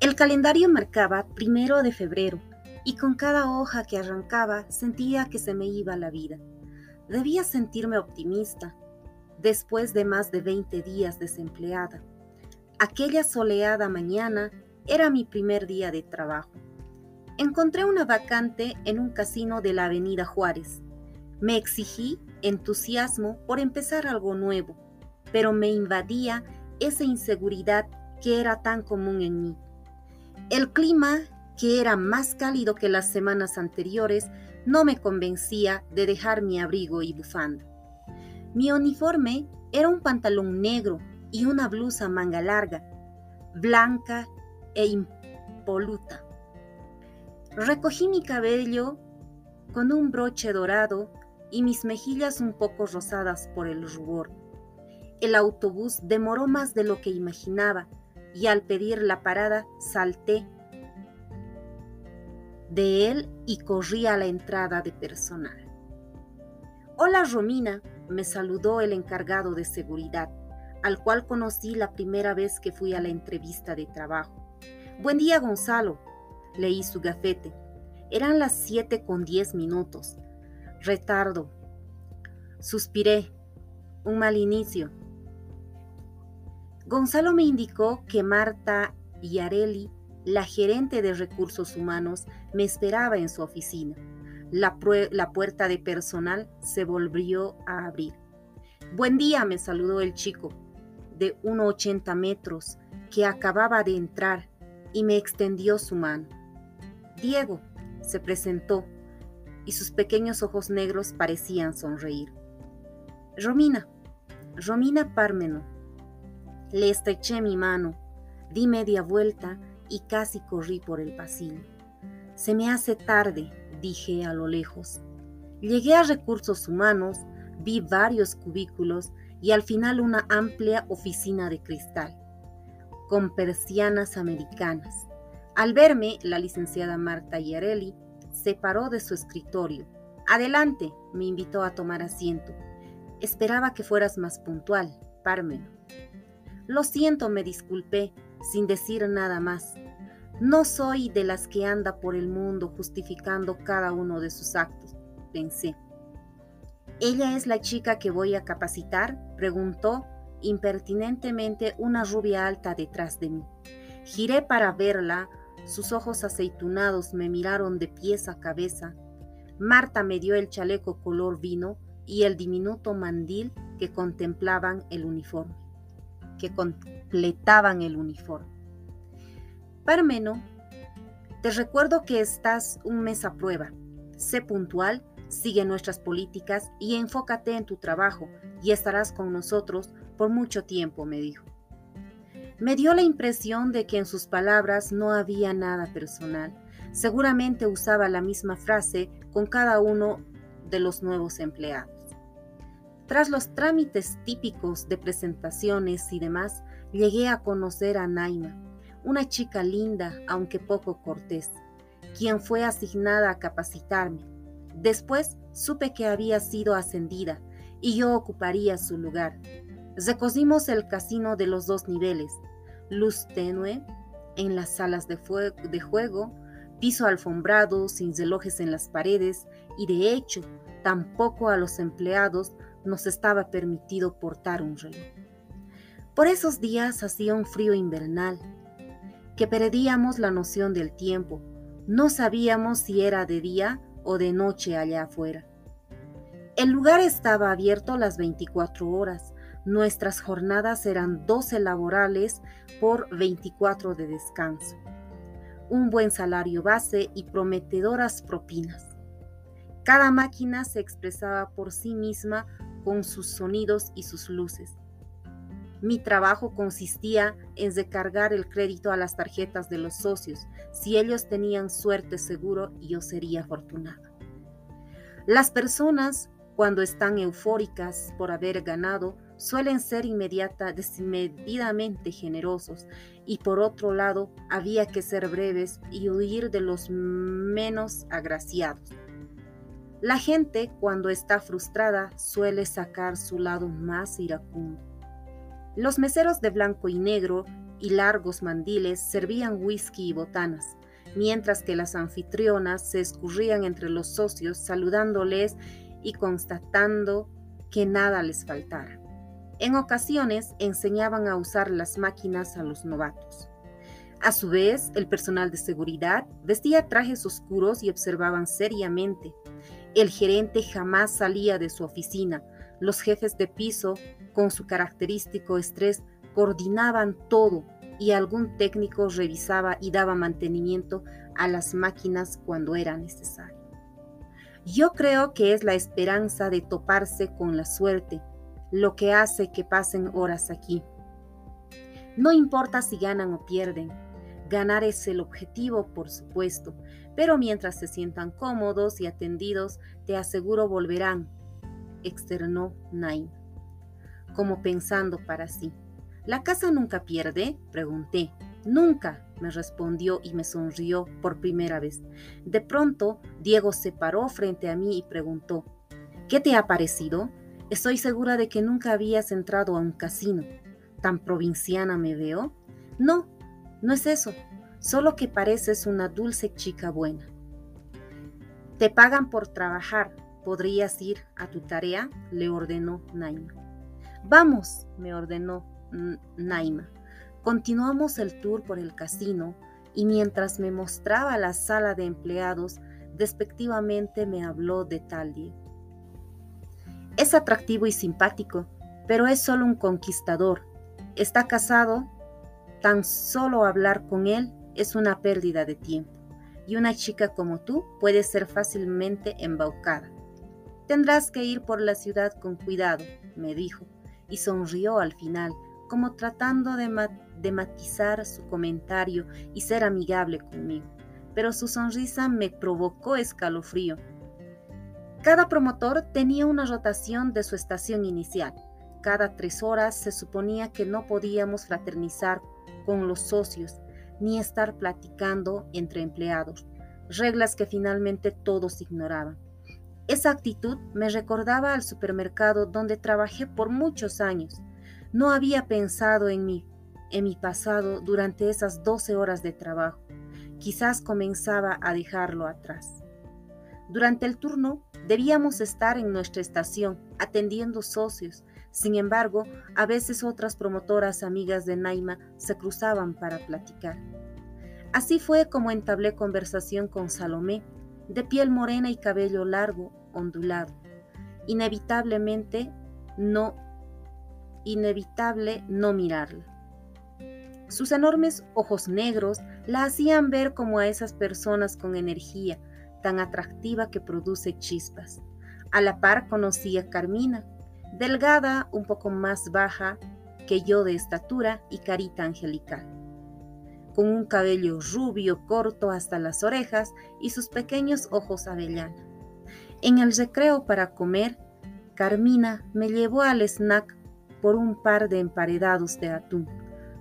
El calendario marcaba primero de febrero y con cada hoja que arrancaba sentía que se me iba la vida. Debía sentirme optimista después de más de 20 días desempleada. Aquella soleada mañana era mi primer día de trabajo. Encontré una vacante en un casino de la Avenida Juárez. Me exigí entusiasmo por empezar algo nuevo, pero me invadía esa inseguridad que era tan común en mí. El clima, que era más cálido que las semanas anteriores, no me convencía de dejar mi abrigo y bufanda. Mi uniforme era un pantalón negro y una blusa manga larga, blanca e impoluta. Recogí mi cabello con un broche dorado y mis mejillas un poco rosadas por el rubor. El autobús demoró más de lo que imaginaba y al pedir la parada salté de él y corrí a la entrada de personal. Hola Romina, me saludó el encargado de seguridad, al cual conocí la primera vez que fui a la entrevista de trabajo. Buen día Gonzalo, leí su gafete. Eran las siete con diez minutos. Retardo. Suspiré. Un mal inicio. Gonzalo me indicó que Marta Yareli, la gerente de recursos humanos, me esperaba en su oficina. La, la, puerta de personal se volvió a abrir. Buen día, me saludó el chico, de 1,80 metros, que acababa de entrar y me extendió su mano. Diego se presentó y sus pequeños ojos negros parecían sonreír. Romina, Romina Pármeno, le estreché mi mano, di media vuelta y casi corrí por el pasillo. Se me hace tarde, dije a lo lejos. Llegué a recursos humanos, vi varios cubículos y al final una amplia oficina de cristal, con persianas americanas. Al verme, la licenciada Marta Yareli se paró de su escritorio. Adelante, me invitó a tomar asiento. Esperaba que fueras más puntual, Pármeno. Lo siento, me disculpé, sin decir nada más. No soy de las que anda por el mundo justificando cada uno de sus actos, pensé. ¿Ella es la chica que voy a capacitar? preguntó impertinentemente una rubia alta detrás de mí. Giré para verla, sus ojos aceitunados me miraron de pies a cabeza. Marta me dio el chaleco color vino y el diminuto mandil que contemplaban el uniforme que completaban el uniforme. Parmeno, te recuerdo que estás un mes a prueba. Sé puntual, sigue nuestras políticas y enfócate en tu trabajo y estarás con nosotros por mucho tiempo, me dijo. Me dio la impresión de que en sus palabras no había nada personal. Seguramente usaba la misma frase con cada uno de los nuevos empleados. Tras los trámites típicos de presentaciones y demás, llegué a conocer a Naima, una chica linda, aunque poco cortés, quien fue asignada a capacitarme. Después supe que había sido ascendida y yo ocuparía su lugar. Recogimos el casino de los dos niveles, luz tenue en las salas de, de juego, piso alfombrado sin relojes en las paredes y de hecho tampoco a los empleados nos estaba permitido portar un reloj. Por esos días hacía un frío invernal, que perdíamos la noción del tiempo, no sabíamos si era de día o de noche allá afuera. El lugar estaba abierto las 24 horas, nuestras jornadas eran 12 laborales por 24 de descanso, un buen salario base y prometedoras propinas. Cada máquina se expresaba por sí misma con sus sonidos y sus luces. Mi trabajo consistía en recargar el crédito a las tarjetas de los socios. Si ellos tenían suerte seguro, yo sería afortunada. Las personas, cuando están eufóricas por haber ganado, suelen ser inmediata, desmedidamente generosos y por otro lado había que ser breves y huir de los menos agraciados. La gente cuando está frustrada suele sacar su lado más iracundo. Los meseros de blanco y negro y largos mandiles servían whisky y botanas, mientras que las anfitrionas se escurrían entre los socios saludándoles y constatando que nada les faltara. En ocasiones enseñaban a usar las máquinas a los novatos. A su vez, el personal de seguridad vestía trajes oscuros y observaban seriamente. El gerente jamás salía de su oficina. Los jefes de piso, con su característico estrés, coordinaban todo y algún técnico revisaba y daba mantenimiento a las máquinas cuando era necesario. Yo creo que es la esperanza de toparse con la suerte lo que hace que pasen horas aquí. No importa si ganan o pierden, ganar es el objetivo, por supuesto, pero mientras se sientan cómodos y atendidos, te aseguro volverán, externó Naim, como pensando para sí. ¿La casa nunca pierde? Pregunté. Nunca, me respondió y me sonrió por primera vez. De pronto, Diego se paró frente a mí y preguntó, ¿Qué te ha parecido? Estoy segura de que nunca habías entrado a un casino. ¿Tan provinciana me veo? No, no es eso, solo que pareces una dulce chica buena. Te pagan por trabajar, ¿podrías ir a tu tarea? le ordenó Naima. Vamos, me ordenó Naima. Continuamos el tour por el casino y mientras me mostraba la sala de empleados, despectivamente me habló de Taldi. Es atractivo y simpático, pero es solo un conquistador. Está casado, tan solo hablar con él es una pérdida de tiempo, y una chica como tú puede ser fácilmente embaucada. Tendrás que ir por la ciudad con cuidado, me dijo, y sonrió al final, como tratando de, matizar su comentario y ser amigable conmigo, pero su sonrisa me provocó escalofrío. Cada promotor tenía una rotación de su estación inicial. Cada tres horas se suponía que no podíamos fraternizar con los socios ni estar platicando entre empleados, reglas que finalmente todos ignoraban. Esa actitud me recordaba al supermercado donde trabajé por muchos años. No había pensado en mí, en mi pasado durante esas 12 horas de trabajo. Quizás comenzaba a dejarlo atrás. Durante el turno debíamos estar en nuestra estación atendiendo socios. Sin embargo, a veces otras promotoras amigas de Naima se cruzaban para platicar. Así fue como entablé conversación con Salomé, de piel morena y cabello largo, ondulado. Inevitablemente no inevitable no mirarla. Sus enormes ojos negros la hacían ver como a esas personas con energía tan atractiva que produce chispas. A la par conocí a Carmina, delgada, un poco más baja que yo de estatura y carita angelical, con un cabello rubio corto hasta las orejas y sus pequeños ojos avellana. En el recreo para comer, Carmina me llevó al snack por un par de emparedados de atún.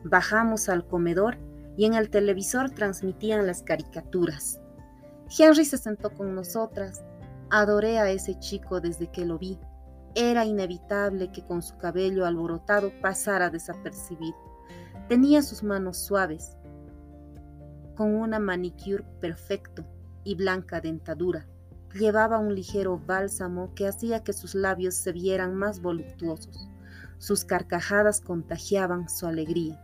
Bajamos al comedor y en el televisor transmitían las caricaturas. Henry se sentó con nosotras. Adoré a ese chico desde que lo vi. Era inevitable que con su cabello alborotado pasara desapercibido. Tenía sus manos suaves, con una manicure perfecto y blanca dentadura. Llevaba un ligero bálsamo que hacía que sus labios se vieran más voluptuosos. Sus carcajadas contagiaban su alegría.